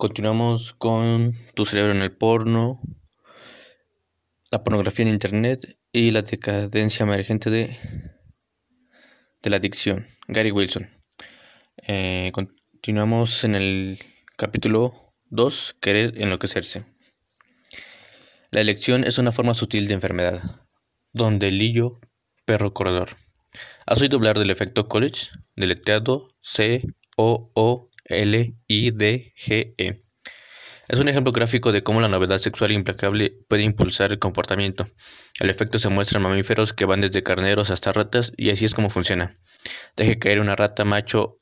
Continuamos con tu cerebro en el porno, la pornografía en internet y la decadencia emergente de, de la adicción. Gary Wilson. Eh, continuamos en el capítulo 2, querer enloquecerse. La elección es una forma sutil de enfermedad, donde el lillo, perro corredor. ¿Has oído hablar del efecto college? Deletreado C-O-O L-I-D-G-E. Es un ejemplo gráfico de cómo la novedad sexual implacable puede impulsar el comportamiento. El efecto se muestra en mamíferos que van desde carneros hasta ratas y así es como funciona. Deje caer una rata macho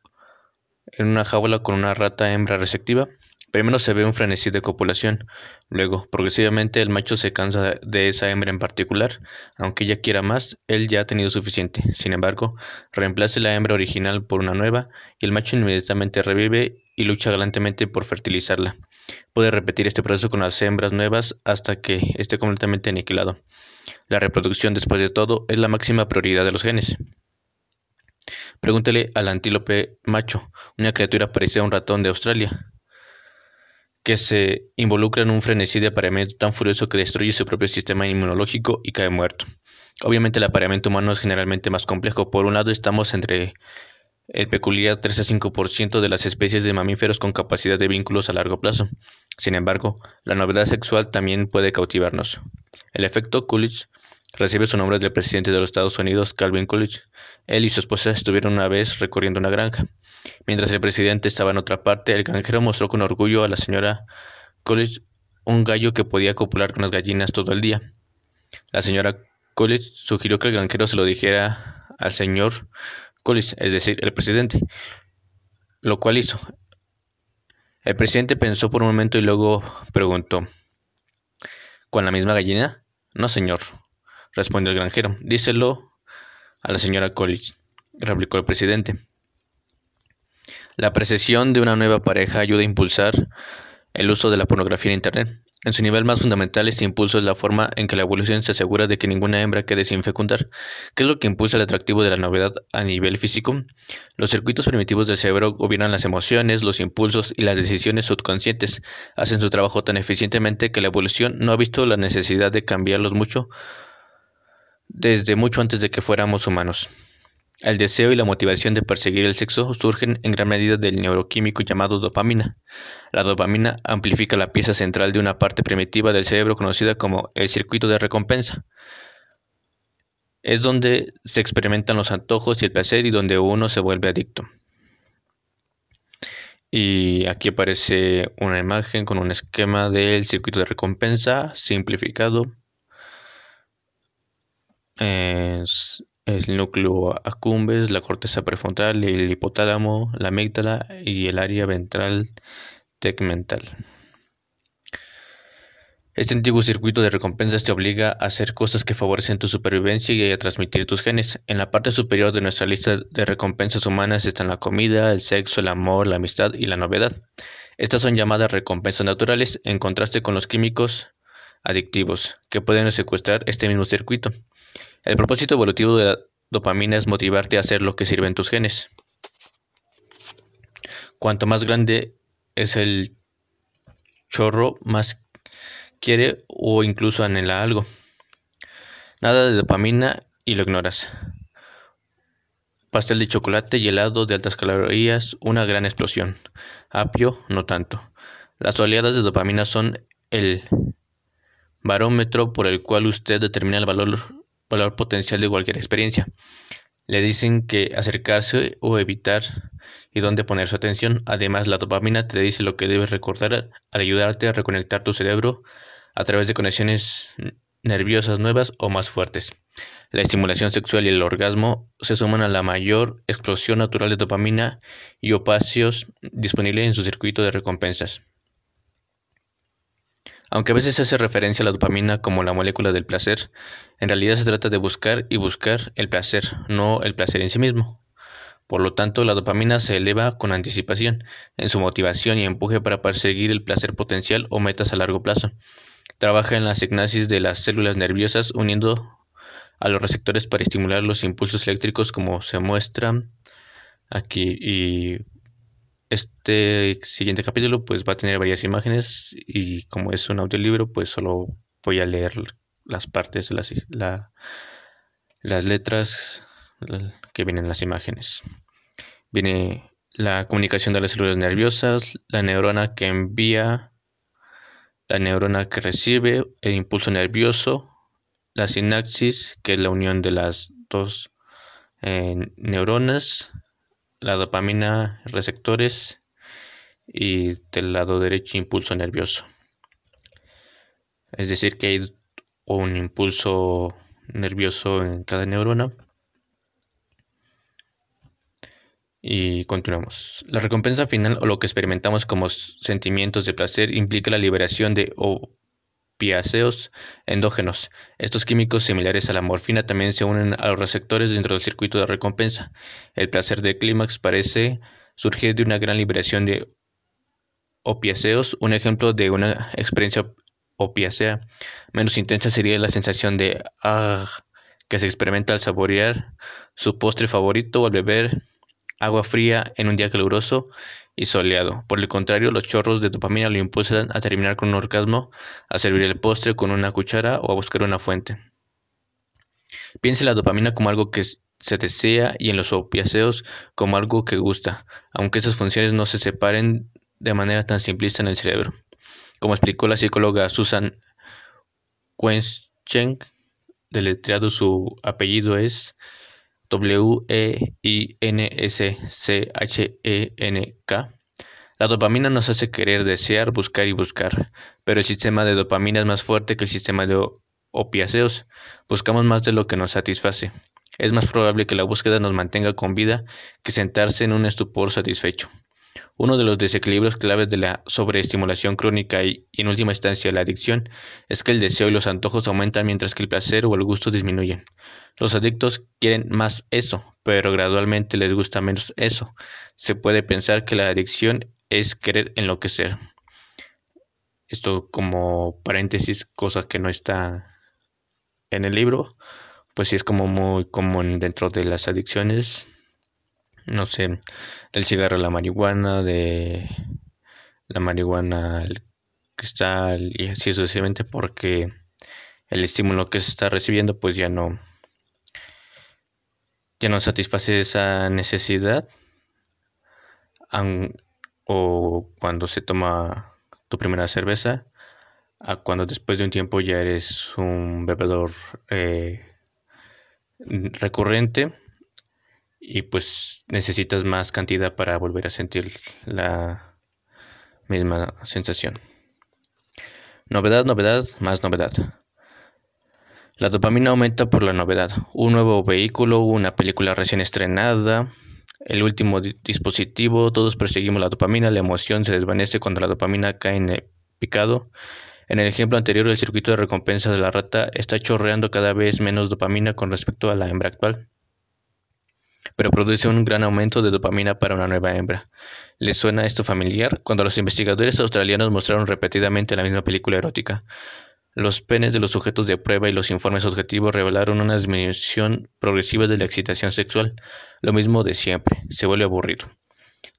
en una jaula con una rata hembra receptiva Primero se ve un frenesí de copulación, luego, progresivamente, el macho se cansa de esa hembra en particular, aunque ella quiera más, él ya ha tenido suficiente. Sin embargo, reemplace la hembra original por una nueva, y el macho inmediatamente revive y lucha galantemente por fertilizarla. Puede repetir este proceso con las hembras nuevas hasta que esté completamente aniquilado. La reproducción, después de todo, es la máxima prioridad de los genes. Pregúntele al antílope macho, una criatura parecida a un ratón de Australia que se involucra en un frenesí de apareamiento tan furioso que destruye su propio sistema inmunológico y cae muerto. Obviamente el apareamiento humano es generalmente más complejo. Por un lado estamos entre el peculiar 3 a 5% de las especies de mamíferos con capacidad de vínculos a largo plazo. Sin embargo, la novedad sexual también puede cautivarnos. El efecto Coolidge recibe su nombre del presidente de los Estados Unidos, Calvin Coolidge. Él y su esposa estuvieron una vez recorriendo una granja. Mientras el presidente estaba en otra parte, el granjero mostró con orgullo a la señora Coolidge un gallo que podía copular con las gallinas todo el día. La señora Coolidge sugirió que el granjero se lo dijera al señor Coolidge, es decir, el presidente, lo cual hizo. El presidente pensó por un momento y luego preguntó, ¿con la misma gallina? No, señor, respondió el granjero. Díselo a la señora Coolidge, replicó el presidente. La precesión de una nueva pareja ayuda a impulsar el uso de la pornografía en Internet. En su nivel más fundamental, este impulso es la forma en que la evolución se asegura de que ninguna hembra quede sin fecundar. ¿Qué es lo que impulsa el atractivo de la novedad a nivel físico? Los circuitos primitivos del cerebro gobiernan las emociones, los impulsos y las decisiones subconscientes. Hacen su trabajo tan eficientemente que la evolución no ha visto la necesidad de cambiarlos mucho desde mucho antes de que fuéramos humanos. El deseo y la motivación de perseguir el sexo surgen en gran medida del neuroquímico llamado dopamina. La dopamina amplifica la pieza central de una parte primitiva del cerebro conocida como el circuito de recompensa. Es donde se experimentan los antojos y el placer y donde uno se vuelve adicto. Y aquí aparece una imagen con un esquema del circuito de recompensa simplificado. Es el núcleo accumbens, la corteza prefrontal, el hipotálamo, la amígdala y el área ventral tegmental. Este antiguo circuito de recompensas te obliga a hacer cosas que favorecen tu supervivencia y a transmitir tus genes. En la parte superior de nuestra lista de recompensas humanas están la comida, el sexo, el amor, la amistad y la novedad. Estas son llamadas recompensas naturales en contraste con los químicos adictivos que pueden secuestrar este mismo circuito. El propósito evolutivo de la dopamina es motivarte a hacer lo que sirve en tus genes. Cuanto más grande es el chorro, más quiere o incluso anhela algo. Nada de dopamina y lo ignoras. Pastel de chocolate y helado de altas calorías, una gran explosión. Apio, no tanto. Las oleadas de dopamina son el barómetro por el cual usted determina el valor valor potencial de cualquier experiencia. Le dicen que acercarse o evitar y dónde poner su atención. Además, la dopamina te dice lo que debes recordar al ayudarte a reconectar tu cerebro a través de conexiones nerviosas nuevas o más fuertes. La estimulación sexual y el orgasmo se suman a la mayor explosión natural de dopamina y opacios disponible en su circuito de recompensas. Aunque a veces se hace referencia a la dopamina como la molécula del placer, en realidad se trata de buscar y buscar el placer, no el placer en sí mismo. Por lo tanto, la dopamina se eleva con anticipación en su motivación y empuje para perseguir el placer potencial o metas a largo plazo. Trabaja en la signasis de las células nerviosas uniendo a los receptores para estimular los impulsos eléctricos como se muestra aquí y este siguiente capítulo pues va a tener varias imágenes y como es un audiolibro pues solo voy a leer las partes, las, la, las letras que vienen en las imágenes. Viene la comunicación de las células nerviosas, la neurona que envía, la neurona que recibe el impulso nervioso, la sinapsis, que es la unión de las dos eh, neuronas, la dopamina, receptores y del lado derecho impulso nervioso. Es decir, que hay un impulso nervioso en cada neurona. Y continuamos. La recompensa final o lo que experimentamos como sentimientos de placer implica la liberación de opiáceos endógenos. Estos químicos similares a la morfina también se unen a los receptores dentro del circuito de recompensa. El placer del clímax parece surgir de una gran liberación de opiáceos. Un ejemplo de una experiencia opiácea menos intensa sería la sensación de ah que se experimenta al saborear su postre favorito o al beber agua fría en un día caluroso y soleado. Por el contrario, los chorros de dopamina lo impulsan a terminar con un orgasmo, a servir el postre con una cuchara o a buscar una fuente. Piense la dopamina como algo que se desea y en los opiáceos como algo que gusta, aunque esas funciones no se separen de manera tan simplista en el cerebro. Como explicó la psicóloga Susan Wenschen, deletreado su apellido es W-E-I-N-S-C-H-E-N-K. La dopamina nos hace querer, desear, buscar y buscar, pero el sistema de dopamina es más fuerte que el sistema de opiáceos. Buscamos más de lo que nos satisface. Es más probable que la búsqueda nos mantenga con vida que sentarse en un estupor satisfecho. Uno de los desequilibrios claves de la sobreestimulación crónica y, en última instancia, la adicción es que el deseo y los antojos aumentan mientras que el placer o el gusto disminuyen. Los adictos quieren más eso, pero gradualmente les gusta menos eso. Se puede pensar que la adicción es querer enloquecer. Esto como paréntesis, cosa que no está en el libro, pues sí es como muy común dentro de las adicciones no sé, del cigarro a la marihuana, de la marihuana al cristal y así sucesivamente porque el estímulo que se está recibiendo pues ya no ya no satisface esa necesidad. O cuando se toma tu primera cerveza a cuando después de un tiempo ya eres un bebedor eh, recurrente y pues necesitas más cantidad para volver a sentir la misma sensación. Novedad, novedad, más novedad. La dopamina aumenta por la novedad. Un nuevo vehículo, una película recién estrenada, el último dispositivo, todos perseguimos la dopamina, la emoción se desvanece cuando la dopamina cae en el picado. En el ejemplo anterior, el circuito de recompensa de la rata está chorreando cada vez menos dopamina con respecto a la hembra actual pero produce un gran aumento de dopamina para una nueva hembra. ¿Les suena esto familiar? Cuando los investigadores australianos mostraron repetidamente la misma película erótica, los penes de los sujetos de prueba y los informes objetivos revelaron una disminución progresiva de la excitación sexual, lo mismo de siempre, se vuelve aburrido.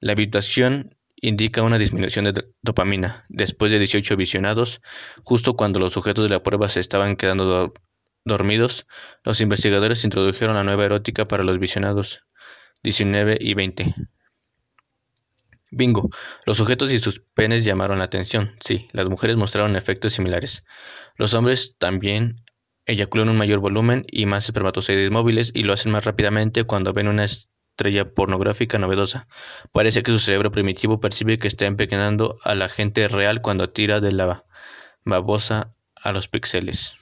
La habituación indica una disminución de dopamina. Después de 18 visionados, justo cuando los sujetos de la prueba se estaban quedando dormidos, los investigadores introdujeron la nueva erótica para los visionados 19 y 20. Bingo. Los sujetos y sus penes llamaron la atención. Sí, las mujeres mostraron efectos similares. Los hombres también eyaculan un mayor volumen y más espermatozoides móviles y lo hacen más rápidamente cuando ven una estrella pornográfica novedosa. Parece que su cerebro primitivo percibe que está empequeñando a la gente real cuando tira de la babosa a los píxeles.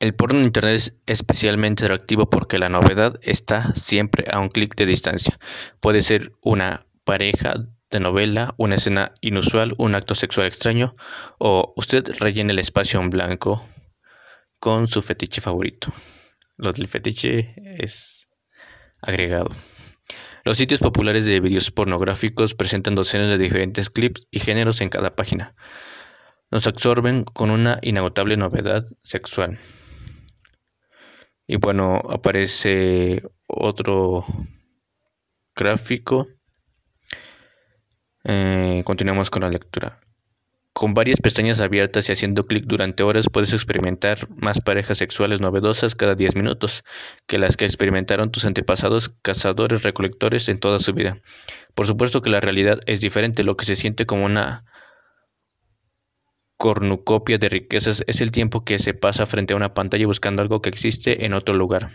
El porno en Internet es especialmente atractivo porque la novedad está siempre a un clic de distancia. Puede ser una pareja de novela, una escena inusual, un acto sexual extraño o usted rellena el espacio en blanco con su fetiche favorito. Lo del fetiche es agregado. Los sitios populares de vídeos pornográficos presentan docenas de diferentes clips y géneros en cada página. Nos absorben con una inagotable novedad sexual. Y bueno, aparece otro gráfico. Eh, continuamos con la lectura. Con varias pestañas abiertas y haciendo clic durante horas puedes experimentar más parejas sexuales novedosas cada 10 minutos que las que experimentaron tus antepasados cazadores recolectores en toda su vida. Por supuesto que la realidad es diferente, lo que se siente como una cornucopia de riquezas es el tiempo que se pasa frente a una pantalla buscando algo que existe en otro lugar.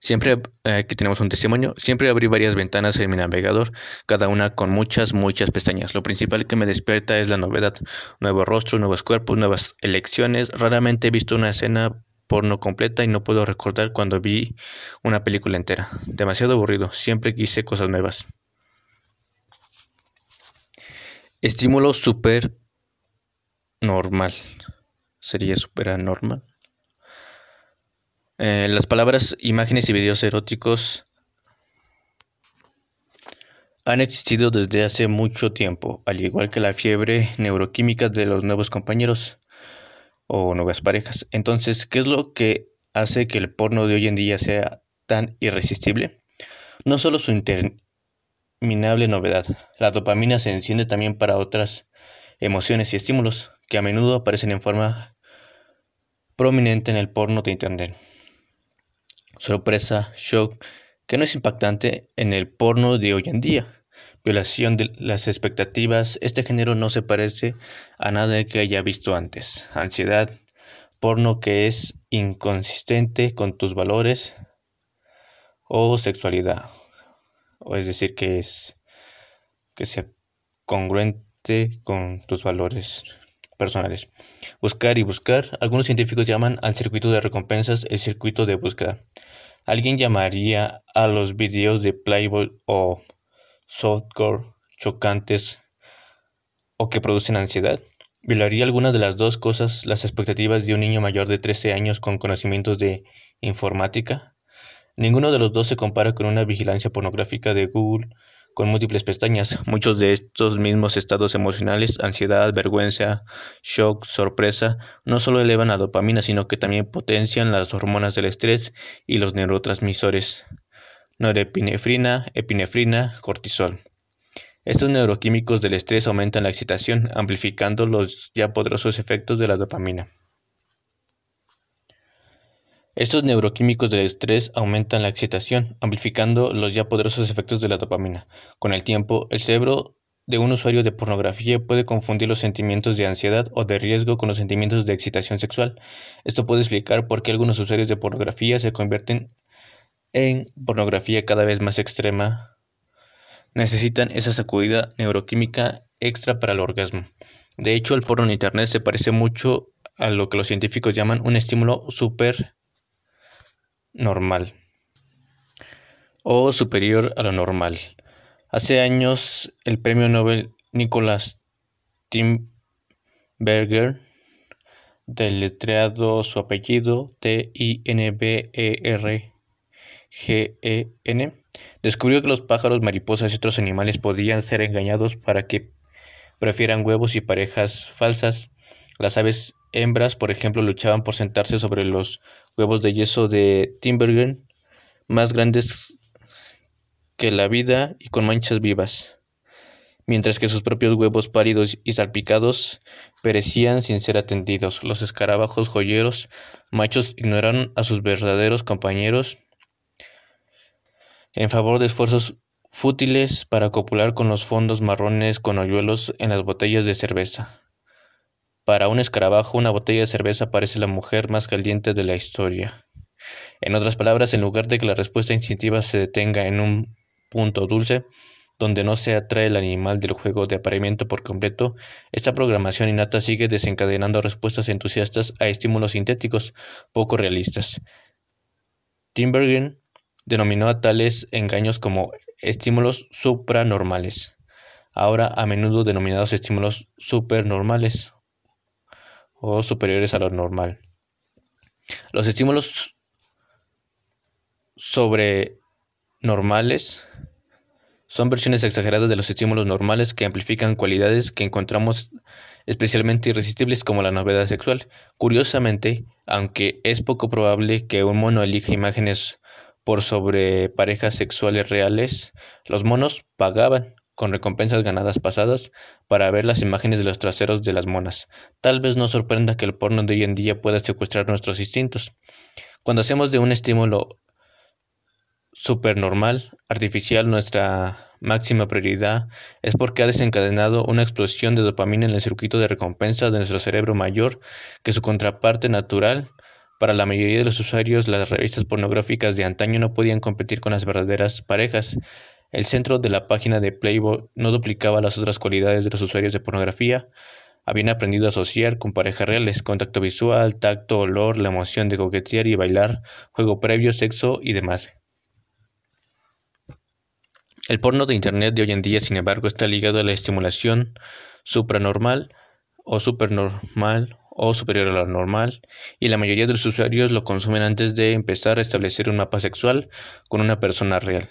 Siempre, eh, aquí tenemos un testimonio, siempre abrí varias ventanas en mi navegador, cada una con muchas, muchas pestañas. Lo principal que me despierta es la novedad, nuevos rostros, nuevos cuerpos, nuevas elecciones. Raramente he visto una escena porno completa y no puedo recordar cuando vi una película entera. Demasiado aburrido, siempre quise cosas nuevas. Estímulo super normal. Sería super anormal. Eh, las palabras imágenes y videos eróticos han existido desde hace mucho tiempo, al igual que la fiebre neuroquímica de los nuevos compañeros o nuevas parejas. Entonces, ¿qué es lo que hace que el porno de hoy en día sea tan irresistible? No solo su interminable novedad, la dopamina se enciende también para otras emociones y estímulos que a menudo aparecen en forma prominente en el porno de Internet sorpresa, shock, que no es impactante en el porno de hoy en día. Violación de las expectativas, este género no se parece a nada que haya visto antes. Ansiedad, porno que es inconsistente con tus valores o sexualidad. O es decir, que es que sea congruente con tus valores personales. Buscar y buscar. Algunos científicos llaman al circuito de recompensas el circuito de búsqueda. ¿Alguien llamaría a los videos de Playboy o softcore chocantes o que producen ansiedad? ¿Violaría alguna de las dos cosas las expectativas de un niño mayor de 13 años con conocimientos de informática? Ninguno de los dos se compara con una vigilancia pornográfica de Google con múltiples pestañas. Muchos de estos mismos estados emocionales, ansiedad, vergüenza, shock, sorpresa, no solo elevan la dopamina, sino que también potencian las hormonas del estrés y los neurotransmisores norepinefrina, epinefrina, cortisol. Estos neuroquímicos del estrés aumentan la excitación, amplificando los ya poderosos efectos de la dopamina. Estos neuroquímicos del estrés aumentan la excitación, amplificando los ya poderosos efectos de la dopamina. Con el tiempo, el cerebro de un usuario de pornografía puede confundir los sentimientos de ansiedad o de riesgo con los sentimientos de excitación sexual. Esto puede explicar por qué algunos usuarios de pornografía se convierten en pornografía cada vez más extrema. Necesitan esa sacudida neuroquímica extra para el orgasmo. De hecho, el porno en Internet se parece mucho a lo que los científicos llaman un estímulo super normal o superior a lo normal. Hace años el premio Nobel Nicholas Timberger, deletreado su apellido T-I-N-B-E-R-G-E-N, descubrió que los pájaros, mariposas y otros animales podían ser engañados para que prefieran huevos y parejas falsas. Las aves hembras, por ejemplo, luchaban por sentarse sobre los huevos de yeso de Timbergen, más grandes que la vida y con manchas vivas, mientras que sus propios huevos pálidos y salpicados perecían sin ser atendidos. Los escarabajos joyeros machos ignoraron a sus verdaderos compañeros en favor de esfuerzos fútiles para copular con los fondos marrones con hoyuelos en las botellas de cerveza. Para un escarabajo, una botella de cerveza parece la mujer más caliente de la historia. En otras palabras, en lugar de que la respuesta instintiva se detenga en un punto dulce, donde no se atrae el animal del juego de apareamiento por completo, esta programación innata sigue desencadenando respuestas entusiastas a estímulos sintéticos poco realistas. Timbergen denominó a tales engaños como estímulos supranormales, ahora a menudo denominados estímulos supernormales o superiores a lo normal. Los estímulos sobrenormales son versiones exageradas de los estímulos normales que amplifican cualidades que encontramos especialmente irresistibles como la novedad sexual. Curiosamente, aunque es poco probable que un mono elija imágenes por sobre parejas sexuales reales, los monos pagaban con recompensas ganadas pasadas para ver las imágenes de los traseros de las monas. Tal vez no sorprenda que el porno de hoy en día pueda secuestrar nuestros instintos. Cuando hacemos de un estímulo supernormal, artificial, nuestra máxima prioridad es porque ha desencadenado una explosión de dopamina en el circuito de recompensa de nuestro cerebro mayor que su contraparte natural para la mayoría de los usuarios, las revistas pornográficas de antaño no podían competir con las verdaderas parejas. El centro de la página de Playboy no duplicaba las otras cualidades de los usuarios de pornografía. Habían aprendido a asociar con parejas reales, contacto visual, tacto, olor, la emoción de coquetear y bailar, juego previo, sexo y demás. El porno de Internet de hoy en día, sin embargo, está ligado a la estimulación supranormal o supernormal o superior a lo normal, y la mayoría de los usuarios lo consumen antes de empezar a establecer un mapa sexual con una persona real.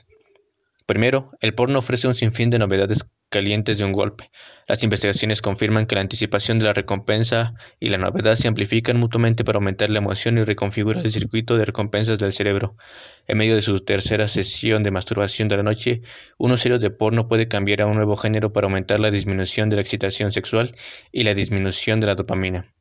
Primero, el porno ofrece un sinfín de novedades calientes de un golpe. Las investigaciones confirman que la anticipación de la recompensa y la novedad se amplifican mutuamente para aumentar la emoción y reconfigurar el circuito de recompensas del cerebro. En medio de su tercera sesión de masturbación de la noche, un usuario de porno puede cambiar a un nuevo género para aumentar la disminución de la excitación sexual y la disminución de la dopamina.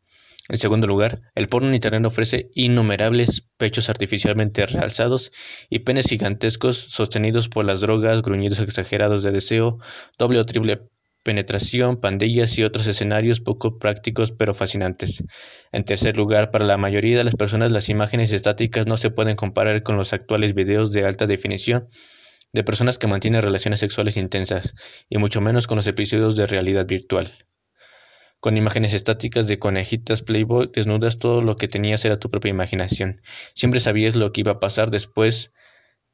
En segundo lugar, el porno Internet ofrece innumerables pechos artificialmente realzados y penes gigantescos sostenidos por las drogas, gruñidos exagerados de deseo, doble o triple penetración, pandillas y otros escenarios poco prácticos pero fascinantes. En tercer lugar, para la mayoría de las personas las imágenes estáticas no se pueden comparar con los actuales videos de alta definición de personas que mantienen relaciones sexuales intensas, y mucho menos con los episodios de realidad virtual con imágenes estáticas de conejitas Playboy desnudas, todo lo que tenías era tu propia imaginación. Siempre sabías lo que iba a pasar después,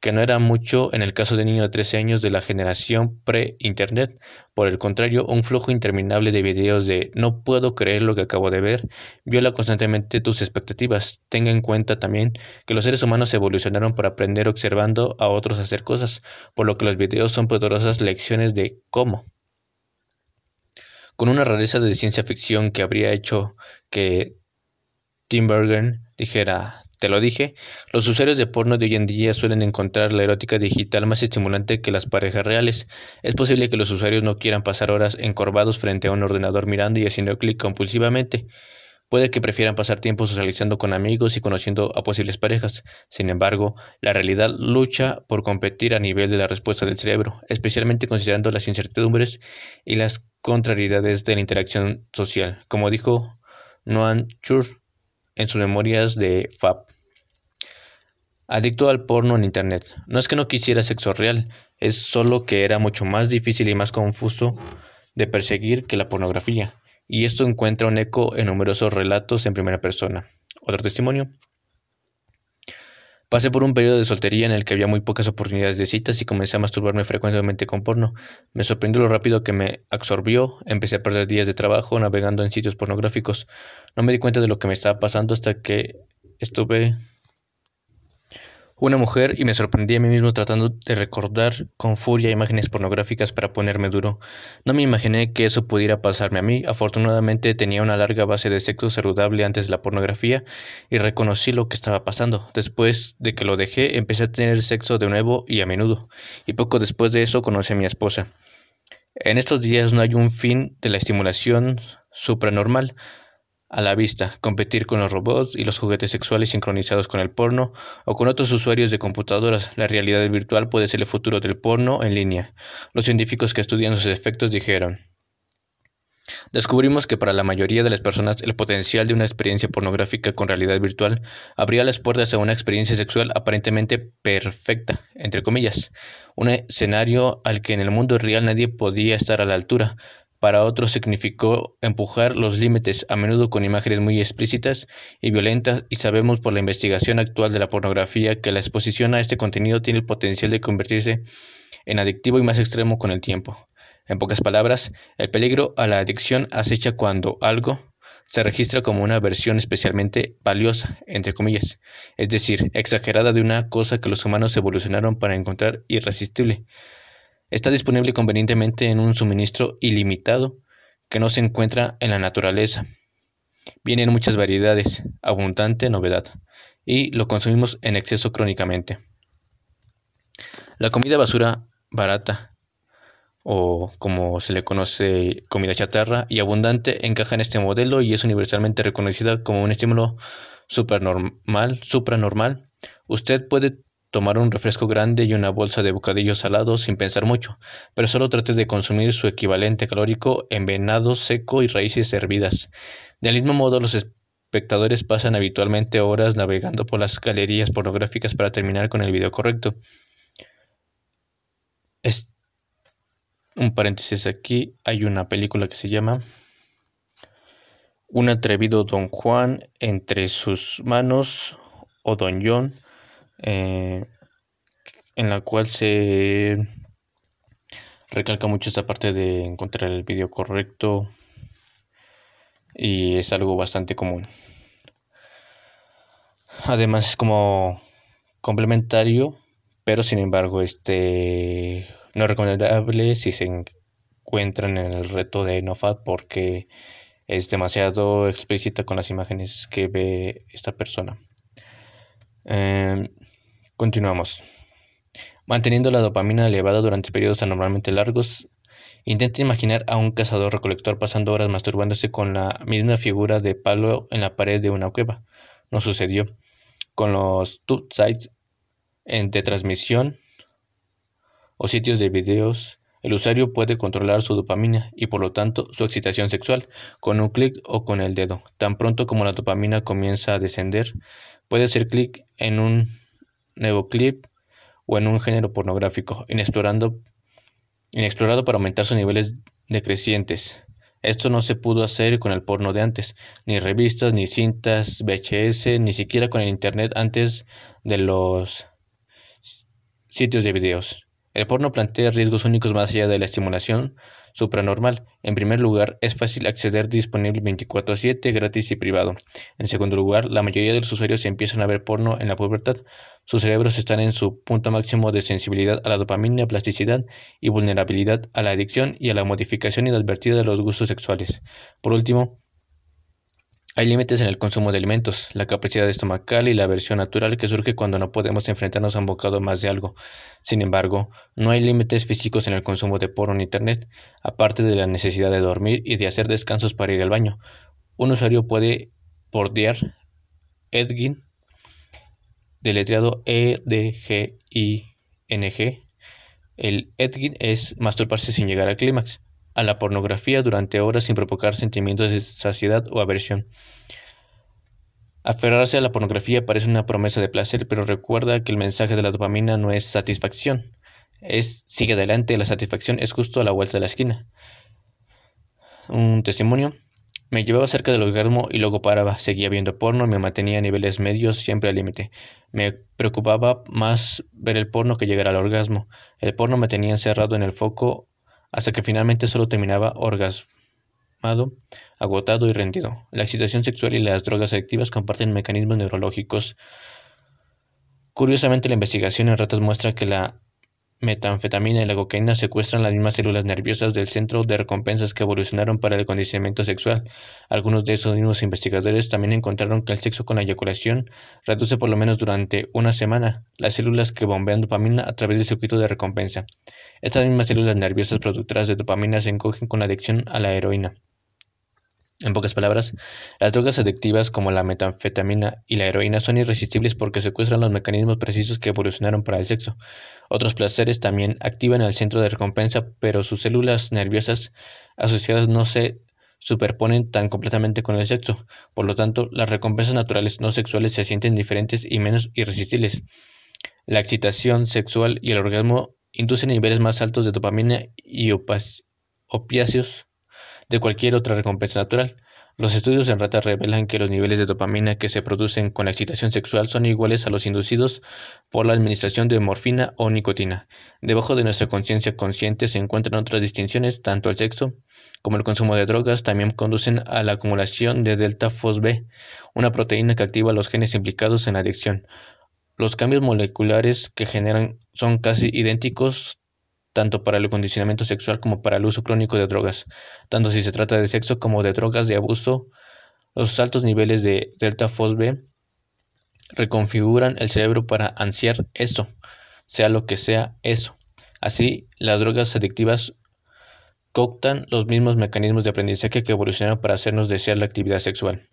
que no era mucho en el caso de niño de 13 años de la generación pre-internet. Por el contrario, un flujo interminable de videos de no puedo creer lo que acabo de ver viola constantemente tus expectativas. Tenga en cuenta también que los seres humanos evolucionaron para aprender observando a otros hacer cosas, por lo que los videos son poderosas lecciones de cómo con una rareza de ciencia ficción que habría hecho que Tim Bergen dijera, te lo dije, los usuarios de porno de hoy en día suelen encontrar la erótica digital más estimulante que las parejas reales. Es posible que los usuarios no quieran pasar horas encorvados frente a un ordenador mirando y haciendo clic compulsivamente. Puede que prefieran pasar tiempo socializando con amigos y conociendo a posibles parejas. Sin embargo, la realidad lucha por competir a nivel de la respuesta del cerebro, especialmente considerando las incertidumbres y las contrariedades de la interacción social, como dijo Noam Chur en sus memorias de Fab. Adicto al porno en Internet. No es que no quisiera sexo real, es solo que era mucho más difícil y más confuso de perseguir que la pornografía, y esto encuentra un eco en numerosos relatos en primera persona. Otro testimonio. Pasé por un periodo de soltería en el que había muy pocas oportunidades de citas y comencé a masturbarme frecuentemente con porno. Me sorprendió lo rápido que me absorbió, empecé a perder días de trabajo navegando en sitios pornográficos. No me di cuenta de lo que me estaba pasando hasta que estuve una mujer y me sorprendí a mí mismo tratando de recordar con furia imágenes pornográficas para ponerme duro. No me imaginé que eso pudiera pasarme a mí. Afortunadamente tenía una larga base de sexo saludable antes de la pornografía y reconocí lo que estaba pasando. Después de que lo dejé, empecé a tener sexo de nuevo y a menudo. Y poco después de eso conocí a mi esposa. En estos días no hay un fin de la estimulación supranormal a la vista, competir con los robots y los juguetes sexuales sincronizados con el porno o con otros usuarios de computadoras. La realidad virtual puede ser el futuro del porno en línea. Los científicos que estudian sus efectos dijeron. Descubrimos que para la mayoría de las personas el potencial de una experiencia pornográfica con realidad virtual abría las puertas a una experiencia sexual aparentemente perfecta, entre comillas, un escenario al que en el mundo real nadie podía estar a la altura, para otros significó empujar los límites, a menudo con imágenes muy explícitas y violentas, y sabemos por la investigación actual de la pornografía que la exposición a este contenido tiene el potencial de convertirse en adictivo y más extremo con el tiempo. En pocas palabras, el peligro a la adicción acecha cuando algo se registra como una versión especialmente valiosa, entre comillas, es decir, exagerada de una cosa que los humanos evolucionaron para encontrar irresistible. Está disponible convenientemente en un suministro ilimitado que no se encuentra en la naturaleza. Viene en muchas variedades, abundante novedad, y lo consumimos en exceso crónicamente. La comida basura barata o como se le conoce comida chatarra y abundante encaja en este modelo y es universalmente reconocida como un estímulo supernormal, supranormal. Usted puede tomar un refresco grande y una bolsa de bocadillos salados sin pensar mucho, pero solo trate de consumir su equivalente calórico en venado seco y raíces hervidas. Del mismo modo, los espectadores pasan habitualmente horas navegando por las galerías pornográficas para terminar con el video correcto. Es un paréntesis aquí, hay una película que se llama Un atrevido Don Juan entre sus manos o Don John, eh, en la cual se recalca mucho esta parte de encontrar el video correcto y es algo bastante común. Además es como complementario, pero sin embargo este no es recomendable si se encuentran en el reto de NoFap porque es demasiado explícita con las imágenes que ve esta persona. Em, continuamos. Manteniendo la dopamina elevada durante periodos anormalmente largos, intenta imaginar a un cazador-recolector pasando horas masturbándose con la misma figura de palo en la pared de una cueva. No sucedió. Con los tube sites de transmisión o sitios de videos, el usuario puede controlar su dopamina y por lo tanto su excitación sexual con un clic o con el dedo. Tan pronto como la dopamina comienza a descender, puede hacer clic en un nuevo clip o en un género pornográfico, inexplorado para aumentar sus niveles decrecientes. Esto no se pudo hacer con el porno de antes, ni revistas, ni cintas VHS, ni siquiera con el Internet antes de los sitios de videos. El porno plantea riesgos únicos más allá de la estimulación supranormal. En primer lugar, es fácil acceder disponible 24/7, gratis y privado. En segundo lugar, la mayoría de los usuarios empiezan a ver porno en la pubertad. Sus cerebros están en su punto máximo de sensibilidad a la dopamina, plasticidad y vulnerabilidad a la adicción y a la modificación inadvertida de los gustos sexuales. Por último, hay límites en el consumo de alimentos, la capacidad estomacal y la aversión natural que surge cuando no podemos enfrentarnos a un bocado más de algo. Sin embargo, no hay límites físicos en el consumo de porno en Internet, aparte de la necesidad de dormir y de hacer descansos para ir al baño. Un usuario puede bordear Edgin, deletreado E-D-G-I-N-G. El Edgin es masturbarse sin llegar al clímax a la pornografía durante horas sin provocar sentimientos de saciedad o aversión. Aferrarse a la pornografía parece una promesa de placer, pero recuerda que el mensaje de la dopamina no es satisfacción. Es sigue adelante, la satisfacción es justo a la vuelta de la esquina. Un testimonio. Me llevaba cerca del orgasmo y luego paraba, seguía viendo porno me mantenía a niveles medios siempre al límite. Me preocupaba más ver el porno que llegar al orgasmo. El porno me tenía encerrado en el foco hasta que finalmente solo terminaba orgasmado, agotado y rendido. La excitación sexual y las drogas adictivas comparten mecanismos neurológicos. Curiosamente, la investigación en ratas muestra que la metanfetamina y la cocaína secuestran las mismas células nerviosas del centro de recompensas que evolucionaron para el condicionamiento sexual. Algunos de esos mismos investigadores también encontraron que el sexo con la eyaculación reduce por lo menos durante una semana las células que bombean dopamina a través del circuito de recompensa. Estas mismas células nerviosas productoras de dopamina se encogen con la adicción a la heroína. En pocas palabras, las drogas adictivas como la metanfetamina y la heroína son irresistibles porque secuestran los mecanismos precisos que evolucionaron para el sexo. Otros placeres también activan el centro de recompensa, pero sus células nerviosas asociadas no se superponen tan completamente con el sexo. Por lo tanto, las recompensas naturales no sexuales se sienten diferentes y menos irresistibles. La excitación sexual y el orgasmo inducen niveles más altos de dopamina y opiáceos de cualquier otra recompensa natural. Los estudios en ratas revelan que los niveles de dopamina que se producen con la excitación sexual son iguales a los inducidos por la administración de morfina o nicotina. Debajo de nuestra conciencia consciente se encuentran otras distinciones, tanto el sexo como el consumo de drogas también conducen a la acumulación de delta FOSB, una proteína que activa los genes implicados en la adicción. Los cambios moleculares que generan son casi idénticos tanto para el condicionamiento sexual como para el uso crónico de drogas, tanto si se trata de sexo como de drogas de abuso. Los altos niveles de delta FOSB reconfiguran el cerebro para ansiar esto. sea lo que sea eso. Así, las drogas adictivas cooptan los mismos mecanismos de aprendizaje que evolucionaron para hacernos desear la actividad sexual.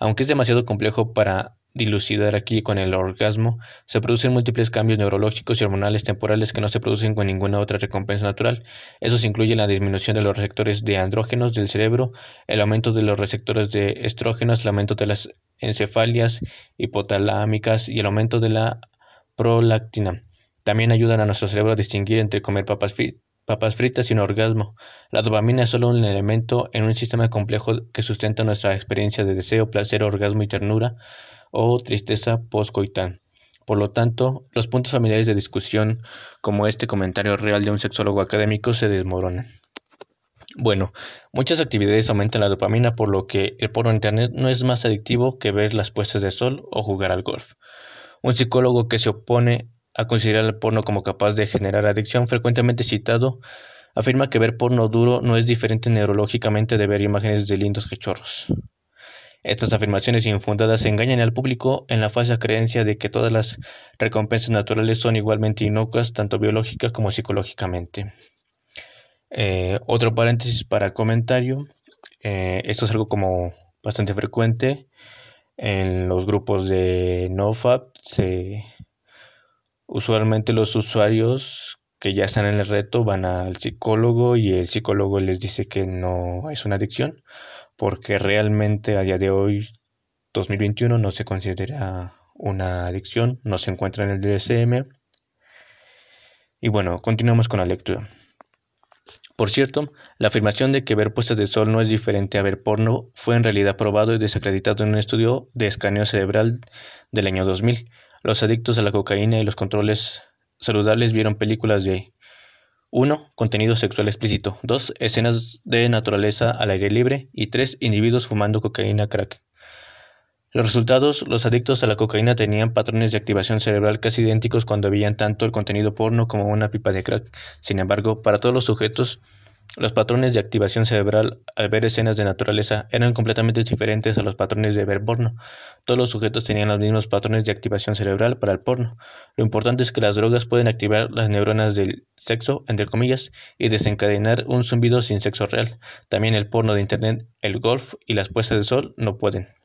Aunque es demasiado complejo para dilucidar aquí con el orgasmo, se producen múltiples cambios neurológicos y hormonales temporales que no se producen con ninguna otra recompensa natural. Eso incluye la disminución de los receptores de andrógenos del cerebro, el aumento de los receptores de estrógenos, el aumento de las encefalias hipotalámicas y el aumento de la prolactina. También ayudan a nuestro cerebro a distinguir entre comer papas, papas fritas y un orgasmo. La dopamina es solo un elemento en un sistema complejo que sustenta nuestra experiencia de deseo, placer, orgasmo y ternura o tristeza postcoital. Por lo tanto, los puntos familiares de discusión, como este comentario real de un sexólogo académico, se desmoronan. Bueno, muchas actividades aumentan la dopamina, por lo que el porno en internet no es más adictivo que ver las puestas de sol o jugar al golf. Un psicólogo que se opone a considerar el porno como capaz de generar adicción, frecuentemente citado, afirma que ver porno duro no es diferente neurológicamente de ver imágenes de lindos cachorros. Estas afirmaciones infundadas engañan al público en la falsa creencia de que todas las recompensas naturales son igualmente inocuas, tanto biológicas como psicológicamente. Eh, otro paréntesis para comentario. Eh, esto es algo como bastante frecuente en los grupos de NoFap. usualmente los usuarios que ya están en el reto van al psicólogo y el psicólogo les dice que no es una adicción porque realmente a día de hoy, 2021, no se considera una adicción, no se encuentra en el DSM. Y bueno, continuamos con la lectura. Por cierto, la afirmación de que ver puestas de sol no es diferente a ver porno fue en realidad probado y desacreditado en un estudio de escaneo cerebral del año 2000. Los adictos a la cocaína y los controles saludables vieron películas de 1. Contenido sexual explícito. 2. Escenas de naturaleza al aire libre. Y 3. Individuos fumando cocaína crack. Los resultados, los adictos a la cocaína tenían patrones de activación cerebral casi idénticos cuando veían tanto el contenido porno como una pipa de crack. Sin embargo, para todos los sujetos, los patrones de activación cerebral al ver escenas de naturaleza eran completamente diferentes a los patrones de ver porno. Todos los sujetos tenían los mismos patrones de activación cerebral para el porno. Lo importante es que las drogas pueden activar las neuronas del sexo, entre comillas, y desencadenar un zumbido sin sexo real. También el porno de internet, el golf y las puestas de sol no pueden.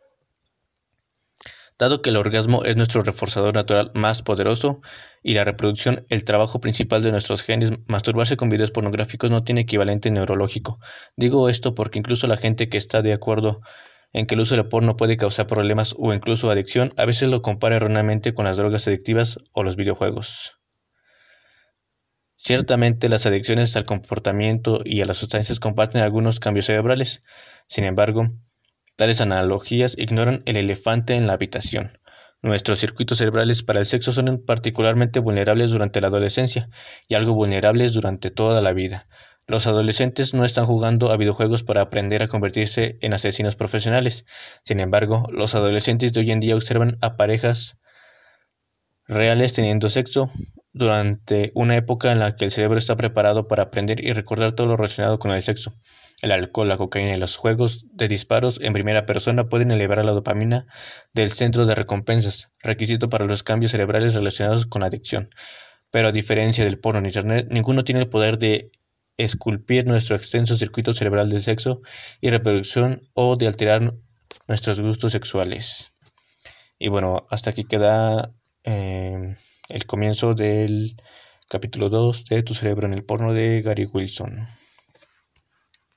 Dado que el orgasmo es nuestro reforzador natural más poderoso y la reproducción el trabajo principal de nuestros genes, masturbarse con videos pornográficos no tiene equivalente neurológico. Digo esto porque incluso la gente que está de acuerdo en que el uso de porno puede causar problemas o incluso adicción, a veces lo compara erróneamente con las drogas adictivas o los videojuegos. Ciertamente las adicciones al comportamiento y a las sustancias comparten algunos cambios cerebrales. Sin embargo, Tales analogías ignoran el elefante en la habitación. Nuestros circuitos cerebrales para el sexo son particularmente vulnerables durante la adolescencia y algo vulnerables durante toda la vida. Los adolescentes no están jugando a videojuegos para aprender a convertirse en asesinos profesionales. Sin embargo, los adolescentes de hoy en día observan a parejas reales teniendo sexo durante una época en la que el cerebro está preparado para aprender y recordar todo lo relacionado con el sexo. El alcohol, la cocaína y los juegos de disparos en primera persona pueden elevar la dopamina del centro de recompensas, requisito para los cambios cerebrales relacionados con la adicción. Pero a diferencia del porno en Internet, ninguno tiene el poder de esculpir nuestro extenso circuito cerebral de sexo y reproducción o de alterar nuestros gustos sexuales. Y bueno, hasta aquí queda eh, el comienzo del capítulo 2 de Tu cerebro en el porno de Gary Wilson.